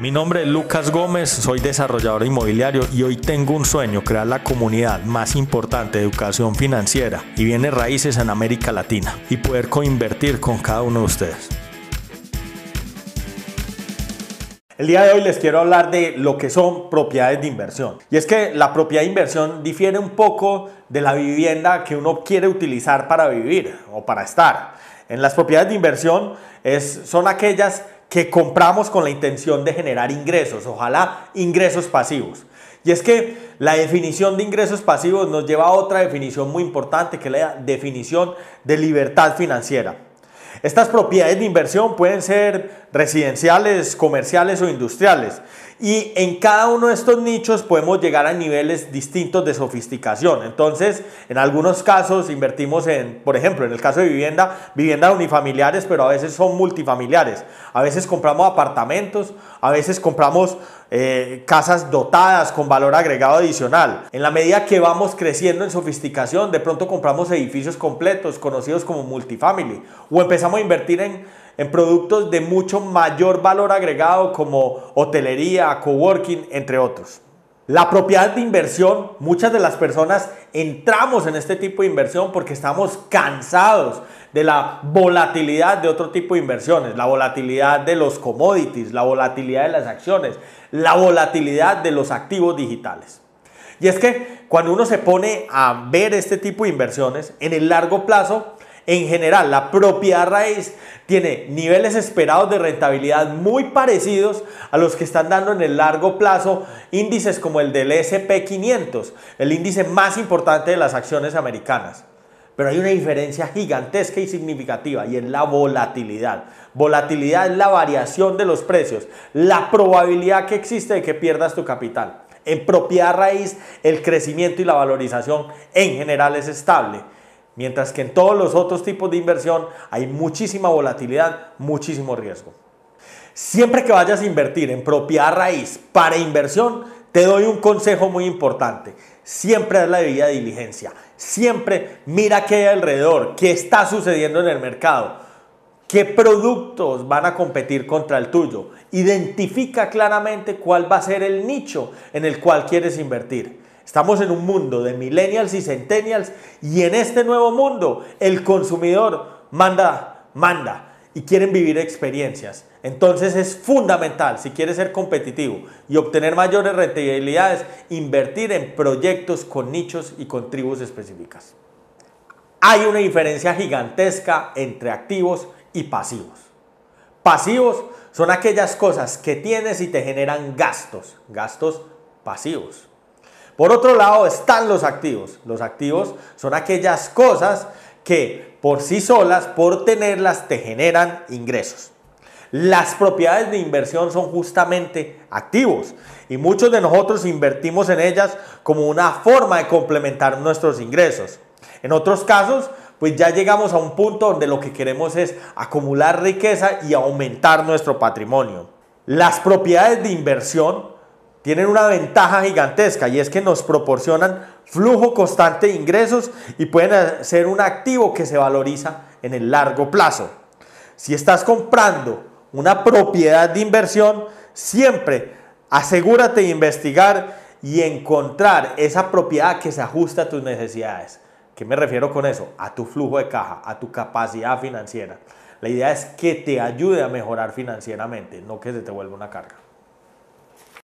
Mi nombre es Lucas Gómez, soy desarrollador inmobiliario y hoy tengo un sueño, crear la comunidad más importante de educación financiera y bienes raíces en América Latina y poder coinvertir con cada uno de ustedes. El día de hoy les quiero hablar de lo que son propiedades de inversión. Y es que la propiedad de inversión difiere un poco de la vivienda que uno quiere utilizar para vivir o para estar. En las propiedades de inversión son aquellas que compramos con la intención de generar ingresos, ojalá ingresos pasivos. Y es que la definición de ingresos pasivos nos lleva a otra definición muy importante, que es la definición de libertad financiera. Estas propiedades de inversión pueden ser residenciales, comerciales o industriales. Y en cada uno de estos nichos podemos llegar a niveles distintos de sofisticación. Entonces, en algunos casos invertimos en, por ejemplo, en el caso de vivienda, viviendas unifamiliares, pero a veces son multifamiliares. A veces compramos apartamentos, a veces compramos eh, casas dotadas con valor agregado adicional. En la medida que vamos creciendo en sofisticación, de pronto compramos edificios completos conocidos como multifamily o empezamos a invertir en, en productos de mucho mayor valor agregado como hotelería, coworking, entre otros. La propiedad de inversión, muchas de las personas entramos en este tipo de inversión porque estamos cansados de la volatilidad de otro tipo de inversiones, la volatilidad de los commodities, la volatilidad de las acciones, la volatilidad de los activos digitales. Y es que cuando uno se pone a ver este tipo de inversiones, en el largo plazo en general, la propiedad raíz tiene niveles esperados de rentabilidad muy parecidos a los que están dando en el largo plazo índices como el del SP500, el índice más importante de las acciones americanas. Pero hay una diferencia gigantesca y significativa y es la volatilidad. Volatilidad es la variación de los precios, la probabilidad que existe de que pierdas tu capital. En propiedad raíz, el crecimiento y la valorización en general es estable. Mientras que en todos los otros tipos de inversión hay muchísima volatilidad, muchísimo riesgo. Siempre que vayas a invertir en propiedad raíz para inversión, te doy un consejo muy importante. Siempre es la debida diligencia. Siempre mira qué hay alrededor, qué está sucediendo en el mercado, qué productos van a competir contra el tuyo. Identifica claramente cuál va a ser el nicho en el cual quieres invertir. Estamos en un mundo de millennials y centennials y en este nuevo mundo el consumidor manda, manda y quieren vivir experiencias. Entonces es fundamental, si quieres ser competitivo y obtener mayores rentabilidades, invertir en proyectos con nichos y con tribus específicas. Hay una diferencia gigantesca entre activos y pasivos. Pasivos son aquellas cosas que tienes y te generan gastos, gastos pasivos. Por otro lado están los activos. Los activos son aquellas cosas que por sí solas, por tenerlas, te generan ingresos. Las propiedades de inversión son justamente activos y muchos de nosotros invertimos en ellas como una forma de complementar nuestros ingresos. En otros casos, pues ya llegamos a un punto donde lo que queremos es acumular riqueza y aumentar nuestro patrimonio. Las propiedades de inversión tienen una ventaja gigantesca y es que nos proporcionan flujo constante de ingresos y pueden ser un activo que se valoriza en el largo plazo. Si estás comprando una propiedad de inversión, siempre asegúrate de investigar y encontrar esa propiedad que se ajusta a tus necesidades. ¿Qué me refiero con eso? A tu flujo de caja, a tu capacidad financiera. La idea es que te ayude a mejorar financieramente, no que se te vuelva una carga.